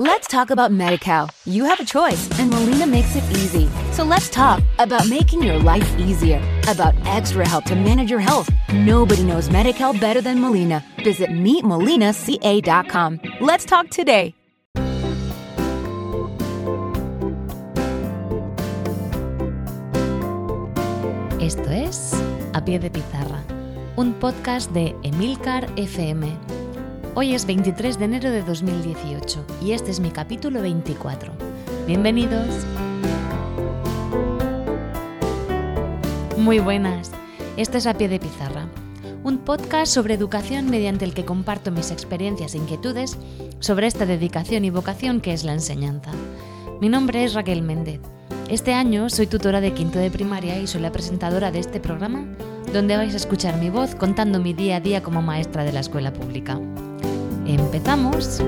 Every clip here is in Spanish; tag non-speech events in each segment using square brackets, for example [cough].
Let's talk about MediCal. You have a choice, and Molina makes it easy. So let's talk about making your life easier, about extra help to manage your health. Nobody knows MediCal better than Molina. Visit meetmolinaca.com. Let's talk today. Esto es A Pie de Pizarra, un podcast de Emilcar FM. Hoy es 23 de enero de 2018 y este es mi capítulo 24. Bienvenidos. Muy buenas. Esto es A Pie de Pizarra, un podcast sobre educación mediante el que comparto mis experiencias e inquietudes sobre esta dedicación y vocación que es la enseñanza. Mi nombre es Raquel Méndez este año soy tutora de quinto de primaria y soy la presentadora de este programa, donde vais a escuchar mi voz contando mi día a día como maestra de la escuela pública. ¡Empezamos!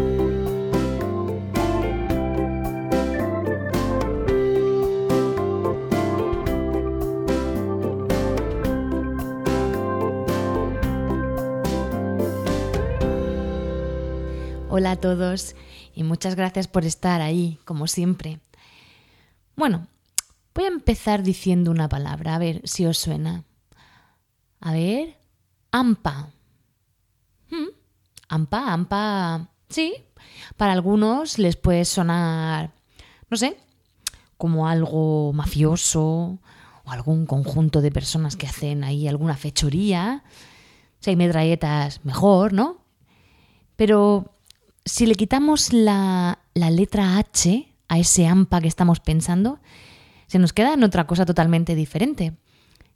Hola a todos y muchas gracias por estar ahí, como siempre. Bueno, voy a empezar diciendo una palabra, a ver si os suena. A ver, AMPA. ¿Mm? AMPA, AMPA. Sí, para algunos les puede sonar, no sé, como algo mafioso o algún conjunto de personas que hacen ahí alguna fechoría. Si hay metralletas, mejor, ¿no? Pero si le quitamos la, la letra H, a ese AMPA que estamos pensando, se nos queda en otra cosa totalmente diferente,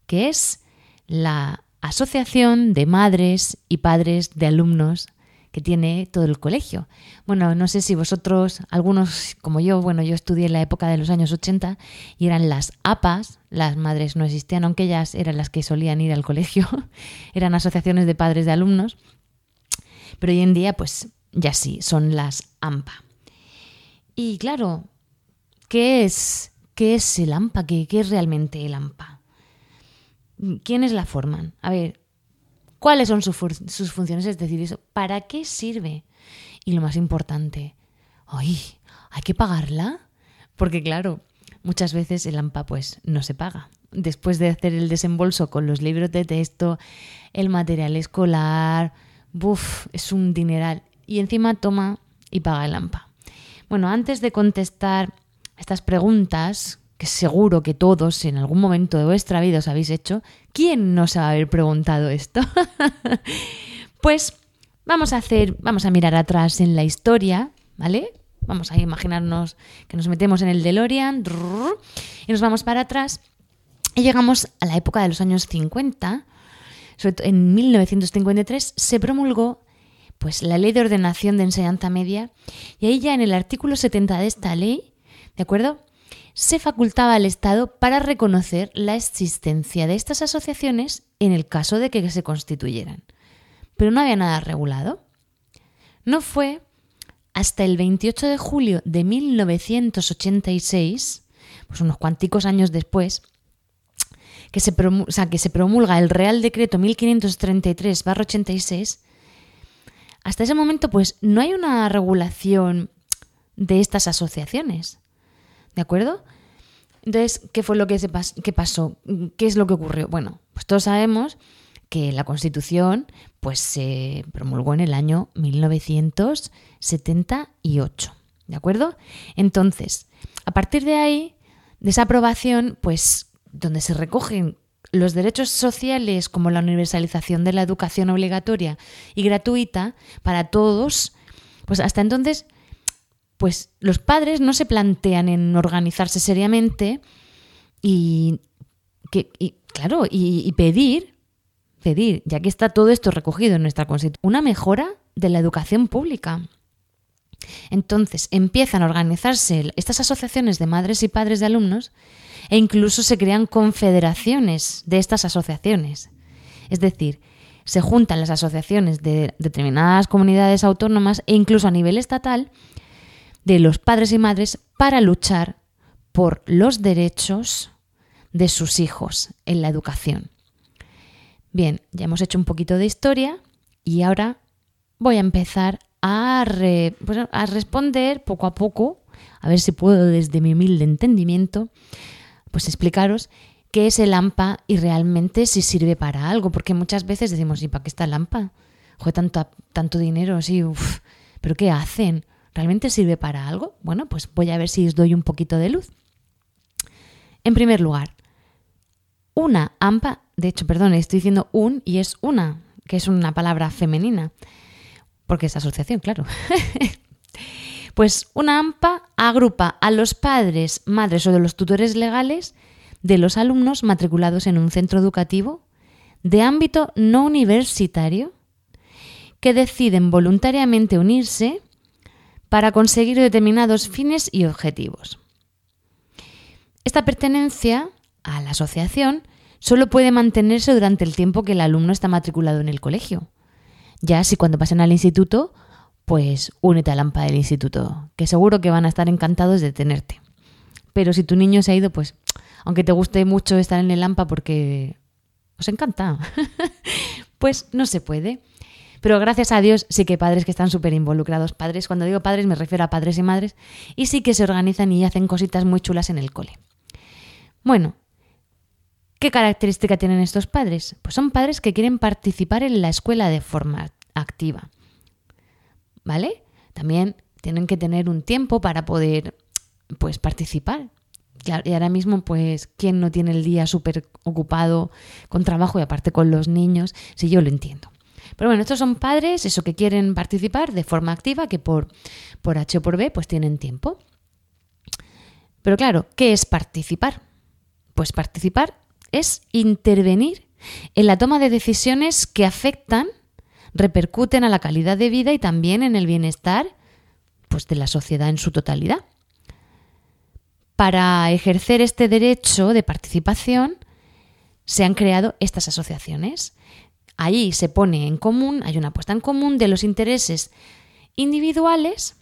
que es la asociación de madres y padres de alumnos que tiene todo el colegio. Bueno, no sé si vosotros, algunos como yo, bueno, yo estudié en la época de los años 80 y eran las APAs, las madres no existían, aunque ellas eran las que solían ir al colegio, [laughs] eran asociaciones de padres de alumnos, pero hoy en día pues ya sí, son las AMPA. Y claro, ¿qué es, qué es el AMPA? ¿Qué, ¿Qué es realmente el AMPA? ¿Quiénes la forman? A ver, ¿cuáles son sus, funciones? Es decir, eso, ¿para qué sirve? Y lo más importante, ¡ay! ¿Hay que pagarla? Porque claro, muchas veces el AMPA pues no se paga. Después de hacer el desembolso con los libros de texto, el material escolar, ¡buf! Es un dineral. Y encima toma y paga el AMPA. Bueno, antes de contestar estas preguntas, que seguro que todos en algún momento de vuestra vida os habéis hecho, ¿quién no se va a haber preguntado esto? [laughs] pues vamos a hacer, vamos a mirar atrás en la historia, ¿vale? Vamos a imaginarnos que nos metemos en el DeLorean y nos vamos para atrás y llegamos a la época de los años 50. en 1953 se promulgó pues la Ley de Ordenación de Enseñanza Media, y ahí ya en el artículo 70 de esta ley, ¿de acuerdo? Se facultaba al Estado para reconocer la existencia de estas asociaciones en el caso de que se constituyeran. Pero no había nada regulado. No fue hasta el 28 de julio de 1986, pues unos cuanticos años después, que se, que se promulga el Real Decreto 1533-86, hasta ese momento, pues no hay una regulación de estas asociaciones. ¿De acuerdo? Entonces, ¿qué fue lo que, se qué pasó? ¿Qué es lo que ocurrió? Bueno, pues todos sabemos que la Constitución pues, se promulgó en el año 1978. ¿De acuerdo? Entonces, a partir de ahí, de esa aprobación, pues donde se recogen los derechos sociales como la universalización de la educación obligatoria y gratuita para todos, pues hasta entonces, pues los padres no se plantean en organizarse seriamente y, que, claro, y, pedir, pedir, ya que está todo esto recogido en nuestra Constitución, una mejora de la educación pública. Entonces empiezan a organizarse estas asociaciones de madres y padres de alumnos e incluso se crean confederaciones de estas asociaciones. Es decir, se juntan las asociaciones de determinadas comunidades autónomas e incluso a nivel estatal de los padres y madres para luchar por los derechos de sus hijos en la educación. Bien, ya hemos hecho un poquito de historia y ahora voy a empezar a, pues, a responder poco a poco, a ver si puedo desde mi humilde entendimiento, pues explicaros qué es el AMPA y realmente si sirve para algo, porque muchas veces decimos, ¿y para qué está el AMPA? Joder, tanto, tanto dinero, sí, uff, pero ¿qué hacen? ¿Realmente sirve para algo? Bueno, pues voy a ver si os doy un poquito de luz. En primer lugar, una AMPA, de hecho, perdón, estoy diciendo un y es una, que es una palabra femenina, porque es asociación, claro. [laughs] pues una AMPA agrupa a los padres, madres o de los tutores legales de los alumnos matriculados en un centro educativo de ámbito no universitario que deciden voluntariamente unirse para conseguir determinados fines y objetivos. Esta pertenencia a la asociación solo puede mantenerse durante el tiempo que el alumno está matriculado en el colegio. Ya si cuando pasen al instituto, pues únete a la AMPA del instituto, que seguro que van a estar encantados de tenerte. Pero si tu niño se ha ido, pues aunque te guste mucho estar en el AMPA porque os encanta, [laughs] pues no se puede. Pero gracias a Dios sí que hay padres que están súper involucrados. Padres, cuando digo padres me refiero a padres y madres, y sí que se organizan y hacen cositas muy chulas en el cole. Bueno, ¿qué característica tienen estos padres? Pues son padres que quieren participar en la escuela de forma activa. ¿Vale? También tienen que tener un tiempo para poder pues participar. Y ahora mismo, pues, ¿quién no tiene el día súper ocupado con trabajo y aparte con los niños? Si yo lo entiendo. Pero bueno, estos son padres, eso que quieren participar de forma activa, que por, por H o por B, pues tienen tiempo. Pero claro, ¿qué es participar? Pues participar es intervenir en la toma de decisiones que afectan, repercuten a la calidad de vida y también en el bienestar pues, de la sociedad en su totalidad. Para ejercer este derecho de participación se han creado estas asociaciones. Ahí se pone en común, hay una puesta en común de los intereses individuales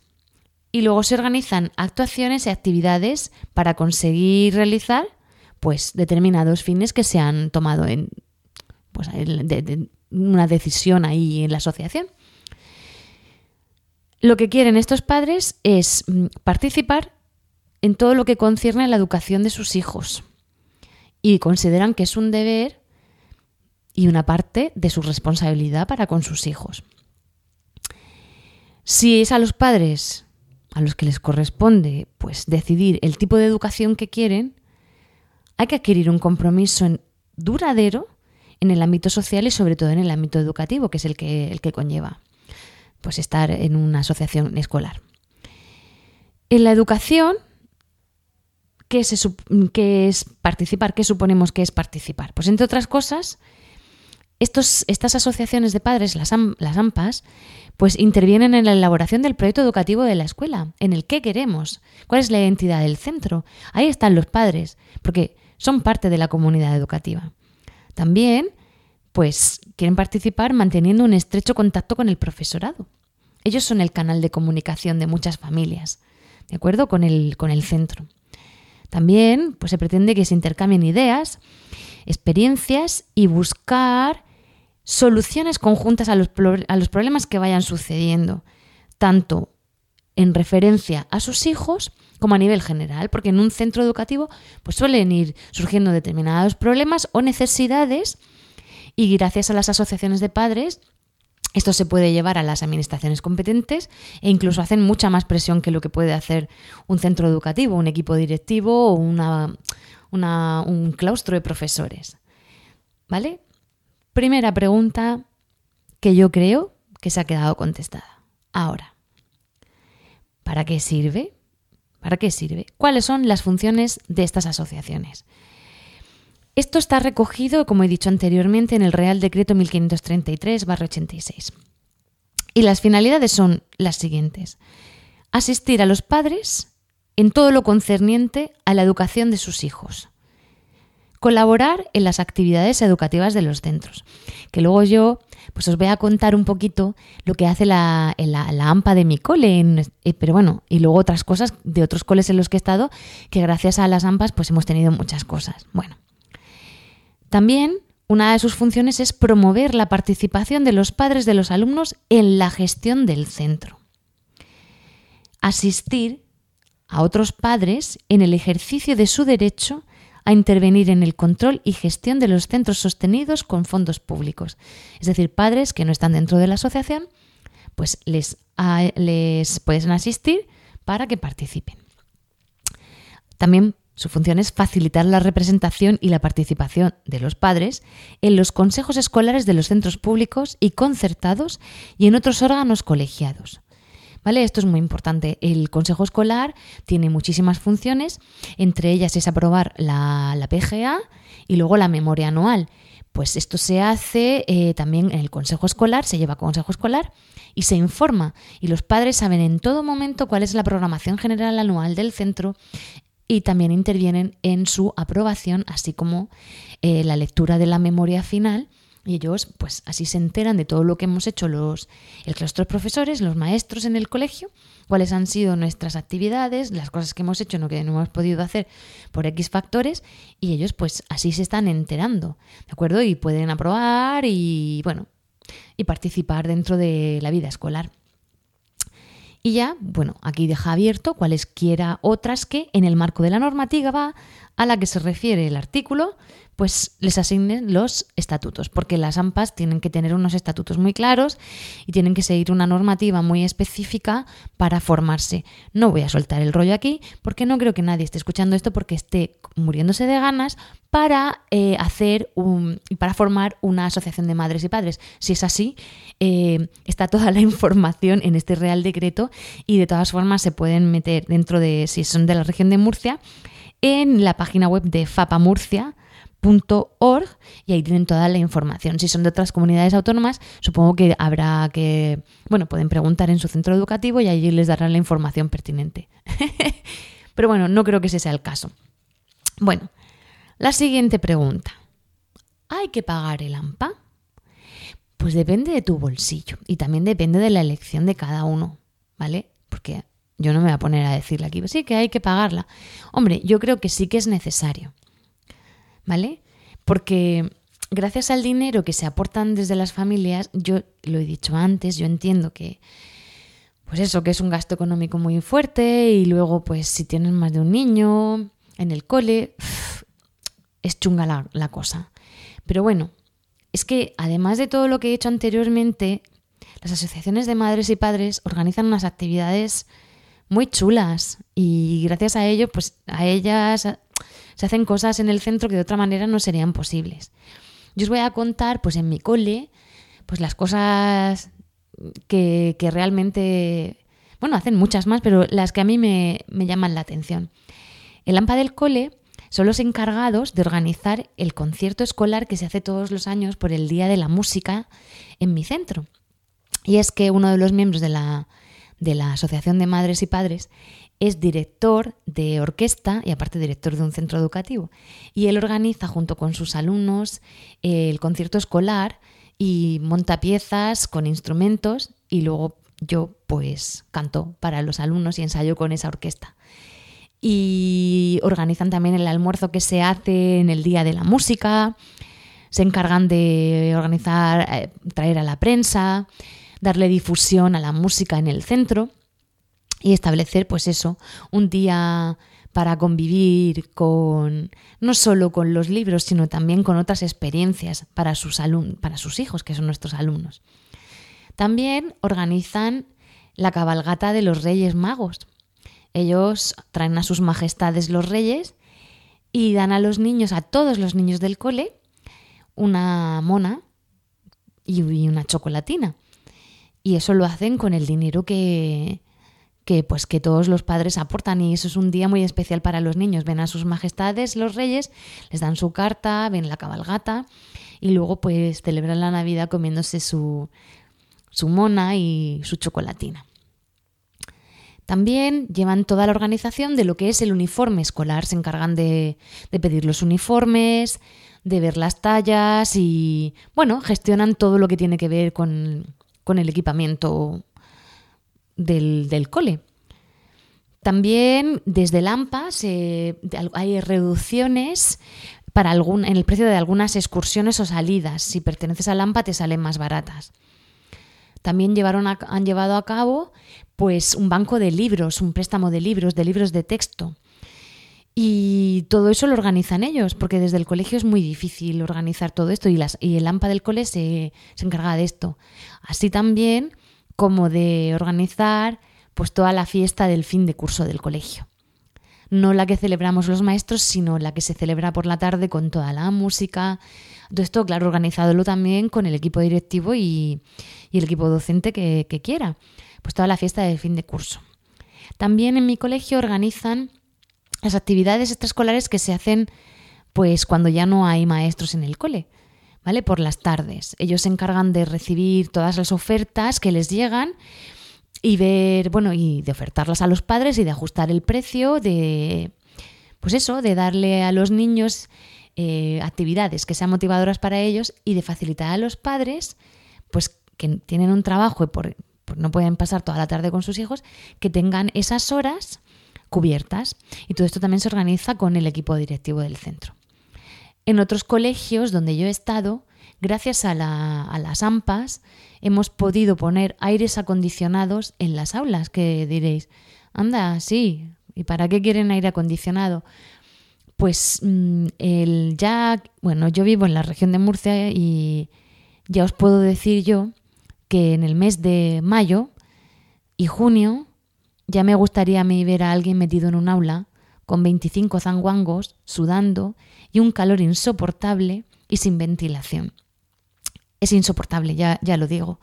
y luego se organizan actuaciones y actividades para conseguir realizar pues determinados fines que se han tomado en pues, una decisión ahí en la asociación. Lo que quieren estos padres es mm, participar en todo lo que concierne a la educación de sus hijos y consideran que es un deber y una parte de su responsabilidad para con sus hijos. Si es a los padres a los que les corresponde pues decidir el tipo de educación que quieren, hay que adquirir un compromiso duradero en el ámbito social y sobre todo en el ámbito educativo, que es el que, el que conlleva pues estar en una asociación escolar. En la educación, ¿qué, qué es participar? ¿Qué suponemos que es participar? Pues entre otras cosas, estos, estas asociaciones de padres, las, las AMPAs, pues intervienen en la elaboración del proyecto educativo de la escuela, en el qué queremos, cuál es la identidad del centro. Ahí están los padres, porque son parte de la comunidad educativa. También, pues, quieren participar manteniendo un estrecho contacto con el profesorado. Ellos son el canal de comunicación de muchas familias, ¿de acuerdo? Con el, con el centro. También, pues, se pretende que se intercambien ideas, experiencias y buscar soluciones conjuntas a los, a los problemas que vayan sucediendo, tanto en referencia a sus hijos como a nivel general, porque en un centro educativo pues suelen ir surgiendo determinados problemas o necesidades y gracias a las asociaciones de padres esto se puede llevar a las administraciones competentes e incluso hacen mucha más presión que lo que puede hacer un centro educativo, un equipo directivo o una, un claustro de profesores. ¿Vale? Primera pregunta que yo creo que se ha quedado contestada. Ahora, ¿para qué sirve? ¿Para qué sirve? ¿Cuáles son las funciones de estas asociaciones? Esto está recogido, como he dicho anteriormente, en el Real Decreto 1533-86. Y las finalidades son las siguientes. Asistir a los padres en todo lo concerniente a la educación de sus hijos. Colaborar en las actividades educativas de los centros. Que luego yo pues os voy a contar un poquito lo que hace la, la, AMPA de mi cole, eh, pero bueno, y luego otras cosas de otros coles en los que he estado, que gracias a las AMPAs pues hemos tenido muchas cosas. Bueno, también una de sus funciones es promover la participación de los padres de los alumnos en la gestión del centro. Asistir a otros padres en el ejercicio de su derecho a intervenir en el control y gestión de los centros sostenidos con fondos públicos. Es decir, padres que no están dentro de la asociación, pues les, les pueden asistir para que participen. También su función es facilitar la representación y la participación de los padres en los consejos escolares de los centros públicos y concertados y en otros órganos colegiados. ¿Vale? Esto es muy importante. El Consejo Escolar tiene muchísimas funciones, entre ellas es aprobar la, PGA y luego la memoria anual. Pues esto se hace eh, también en el Consejo Escolar, se lleva a Consejo Escolar y se informa. Y los padres saben en todo momento cuál es la programación general anual del centro y también intervienen en su aprobación, así como eh, la lectura de la memoria final. Y ellos, pues así se enteran de todo lo que hemos hecho los, el profesores, los maestros en el colegio, cuáles han sido nuestras actividades, las cosas que hemos hecho, no que no hemos podido hacer por X factores, y ellos, pues así se están enterando, ¿de acuerdo? Y pueden aprobar y, bueno, y participar dentro de la vida escolar. Y ya, bueno, aquí deja abierto cualesquiera otras que, en el marco de la normativa a la que se refiere el artículo, pues les asignen los estatutos, porque las AMPAs tienen que tener unos estatutos muy claros y tienen que seguir una normativa muy específica para formarse. No voy a soltar el rollo aquí, porque no creo que nadie esté escuchando esto porque esté muriéndose de ganas para eh, hacer un, para formar una asociación de madres y padres. Si es así, eh, está toda la [laughs] información en este Real Decreto y de todas formas se pueden meter dentro de, si son de la región de Murcia, en la página web de FAPA Murcia .org y ahí tienen toda la información. Si son de otras comunidades autónomas, supongo que habrá que, bueno, pueden preguntar en su centro educativo y allí les darán la información pertinente. [laughs] Pero bueno, no creo que ese sea el caso. Bueno, la siguiente pregunta. ¿Hay que pagar el AMPA? Pues depende de tu bolsillo y también depende de la elección de cada uno, ¿vale? Porque yo no me voy a poner a decirle aquí, sí que hay que pagarla. Hombre, yo creo que sí que es necesario. ¿Vale? Porque gracias al dinero que se aportan desde las familias, yo lo he dicho antes, yo entiendo que pues eso, que es un gasto económico muy fuerte y luego pues si tienes más de un niño en el cole, es chunga la, la cosa. Pero bueno, es que además de todo lo que he hecho anteriormente, las asociaciones de madres y padres organizan unas actividades muy chulas y gracias a ello, pues a ellas se hacen cosas en el centro que de otra manera no serían posibles. Yo os voy a contar, pues en mi cole, pues las cosas que, realmente, bueno, hacen muchas más, pero las que a mí me, llaman la atención. El AMPA del cole son los encargados de organizar el concierto escolar que se hace todos los años por el Día de la Música en mi centro. Y es que uno de los miembros de la, de la Asociación de Madres y Padres es director de orquesta y aparte director de un centro educativo. Y él organiza junto con sus alumnos el concierto escolar y monta piezas con instrumentos y luego yo pues canto para los alumnos y ensayo con esa orquesta. Y organizan también el almuerzo que se hace en el Día de la Música, se encargan de organizar, eh, traer a la prensa, darle difusión a la música en el centro y establecer, pues eso, un día para convivir con no solo con los libros, sino también con otras experiencias para sus para sus hijos, que son nuestros alumnos. También organizan la cabalgata de los Reyes Magos. Ellos traen a sus majestades los reyes y dan a los niños, a todos los niños del cole, una mona y una chocolatina. Y eso lo hacen con el dinero que, que pues que todos los padres aportan y eso es un día muy especial para los niños. Ven a sus majestades los reyes, les dan su carta, ven la cabalgata y luego pues celebran la Navidad comiéndose su, su mona y su chocolatina. También llevan toda la organización de lo que es el uniforme escolar, se encargan de, de pedir los uniformes, de ver las tallas y, bueno, gestionan todo lo que tiene que ver con, con el equipamiento del, cole. También desde el AMPA hay reducciones para algún, en el precio de algunas excursiones o salidas. Si perteneces a Lampa te salen más baratas. También llevaron han llevado a cabo pues un banco de libros, un préstamo de libros, de libros de texto. Y todo eso lo organizan ellos, porque desde el colegio es muy difícil organizar todo esto y, las, y el AMPA del cole se, se encarga de esto. Así también como de organizar pues toda la fiesta del fin de curso del colegio. No la que celebramos los maestros, sino la que se celebra por la tarde con toda la música. Todo esto, claro, organizadlo también con el equipo directivo y, el equipo docente que, que quiera. Pues toda la fiesta del fin de curso. También en mi colegio organizan las actividades extraescolares que se hacen pues cuando ya no hay maestros en el cole, ¿vale? Por las tardes. Ellos se encargan de recibir todas las ofertas que les llegan y ver, bueno, y de ofertarlas a los padres y de ajustar el precio, de pues eso, de darle a los niños eh, actividades que sean motivadoras para ellos y de facilitar a los padres, pues que tienen un trabajo y por, no pueden pasar toda la tarde con sus hijos, que tengan esas horas cubiertas. Y todo esto también se organiza con el equipo directivo del centro. En otros colegios donde yo he estado, gracias a, las AMPAs, hemos podido poner aires acondicionados en las aulas, que diréis, anda, sí, ¿y para qué quieren aire acondicionado? Pues mm, el ya, bueno, yo vivo en la región de Murcia y ya os puedo decir yo que en el mes de mayo y junio ya me gustaría a ver a alguien metido en un aula con 25 zanguangos, sudando y un calor insoportable y sin ventilación. Es insoportable, ya, ya lo digo.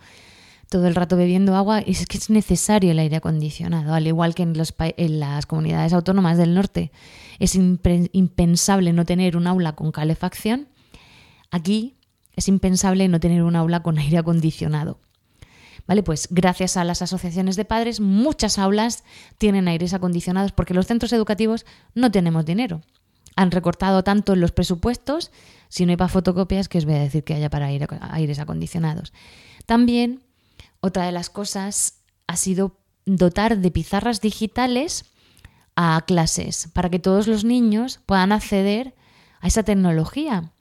Todo el rato bebiendo agua y es que es necesario el aire acondicionado, al igual que en, en las comunidades autónomas del norte es impensable no tener un aula con calefacción. Aquí es impensable no tener un aula con aire acondicionado. ¿Vale? Pues gracias a las asociaciones de padres, muchas aulas tienen aires acondicionados porque los centros educativos no tenemos dinero. Han recortado tanto los presupuestos, si no hay para fotocopias, que os voy a decir que haya para aires acondicionados. También, otra de las cosas ha sido dotar de pizarras digitales a clases para que todos los niños puedan acceder a esa tecnología.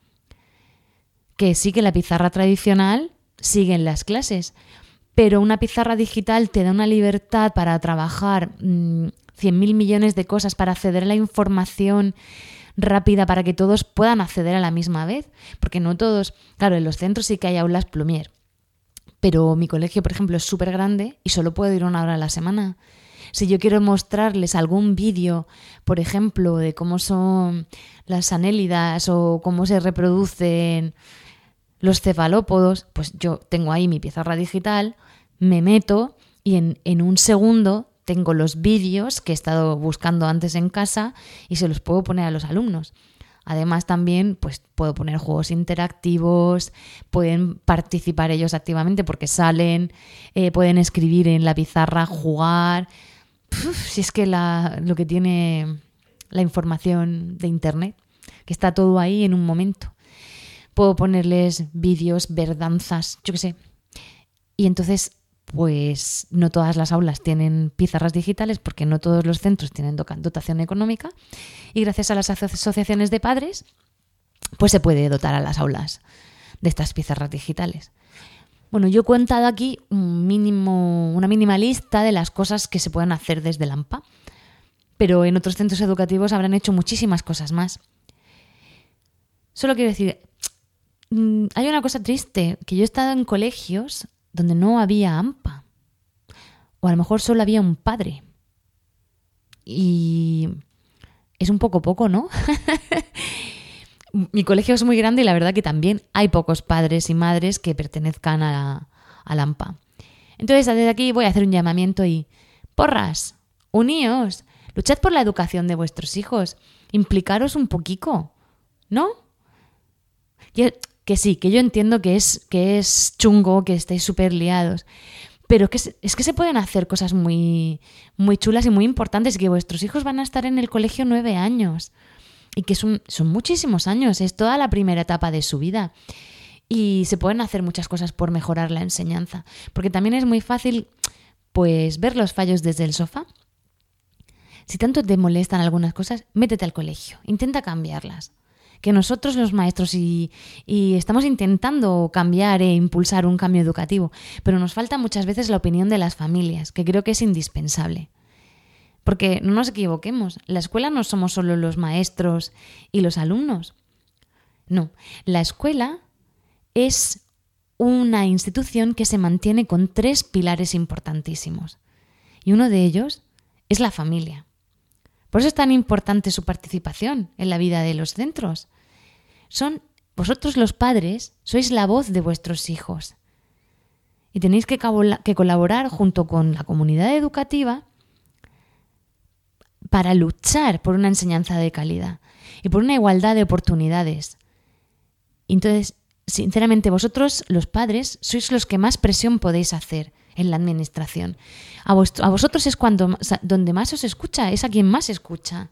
Que sí que la pizarra tradicional sigue en las clases, pero una pizarra digital te da una libertad para trabajar mm, cien mil millones de cosas, para acceder a la información rápida, para que todos puedan acceder a la misma vez, porque no todos, claro, en los centros sí que hay aulas plumier, pero mi colegio, por ejemplo, es súper grande y solo puedo ir una hora a la semana. Si yo quiero mostrarles algún vídeo, por ejemplo, de cómo son las anélidas o cómo se reproducen los cefalópodos, pues yo tengo ahí mi pizarra digital me meto y en, un segundo tengo los vídeos que he estado buscando antes en casa y se los puedo poner a los alumnos. Además también pues puedo poner juegos interactivos, pueden participar ellos activamente porque salen, eh, pueden escribir en la pizarra, jugar. si es que lo que tiene la información de Internet, que está todo ahí en un momento. Puedo ponerles vídeos, verdanzas, yo qué sé. Y entonces pues no todas las aulas tienen pizarras digitales porque no todos los centros tienen dotación económica y gracias a las asociaciones de padres pues se puede dotar a las aulas de estas pizarras digitales. Bueno, yo he contado aquí un mínimo, una mínima lista de las cosas que se pueden hacer desde la AMPA, pero en otros centros educativos habrán hecho muchísimas cosas más. Solo quiero decir, mm, hay una cosa triste, que yo he estado en colegios donde no había AMPA. O a lo mejor solo había un padre. Y es un poco poco, ¿no? [laughs] Mi colegio es muy grande y la verdad que también hay pocos padres y madres que pertenezcan a, a AMPA. Entonces, desde aquí voy a hacer un llamamiento y, porras, uníos, luchad por la educación de vuestros hijos, implicaros un poquito, ¿no? Que sí, que yo entiendo que es, que es chungo, que estáis súper liados, pero que es, que se pueden hacer cosas muy, muy chulas y muy importantes que vuestros hijos van a estar en el colegio nueve años y que son, son muchísimos años, es toda la primera etapa de su vida. Y se pueden hacer muchas cosas por mejorar la enseñanza, porque también es muy fácil pues ver los fallos desde el sofá. Si tanto te molestan algunas cosas, métete al colegio, intenta cambiarlas que nosotros los maestros y, estamos intentando cambiar e impulsar un cambio educativo, pero nos falta muchas veces la opinión de las familias, que creo que es indispensable. Porque no nos equivoquemos, la escuela no somos solo los maestros y los alumnos. No, la escuela es una institución que se mantiene con tres pilares importantísimos. Y uno de ellos es la familia. Por eso es tan importante su participación en la vida de los centros. Son vosotros los padres, sois la voz de vuestros hijos. Y tenéis que, que colaborar junto con la comunidad educativa para luchar por una enseñanza de calidad y por una igualdad de oportunidades. Entonces, sinceramente, vosotros, los padres, sois los que más presión podéis hacer en la administración. A, vosotros es cuando, donde más os escucha, es a quien más escucha.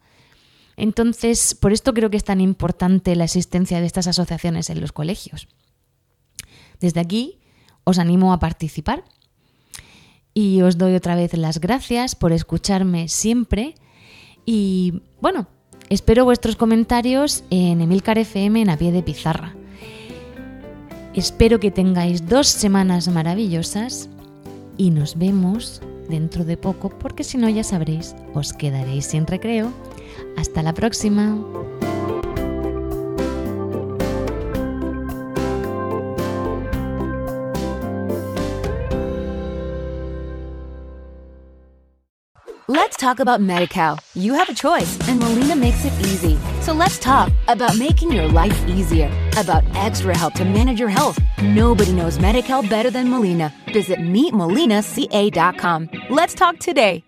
Entonces, por esto creo que es tan importante la existencia de estas asociaciones en los colegios. Desde aquí os animo a participar y os doy otra vez las gracias por escucharme siempre y bueno, espero vuestros comentarios en Emilcar FM en a pie de pizarra. Espero que tengáis dos semanas maravillosas y nos vemos dentro de poco porque si no ya sabréis, os quedaréis sin recreo. Hasta la próxima. Let's talk about MediCal. You have a choice and Molina makes it easy. So let's talk about making your life easier, about extra help to manage your health. Nobody knows MediCal better than Molina. Visit meetmolinaca.com. Let's talk today.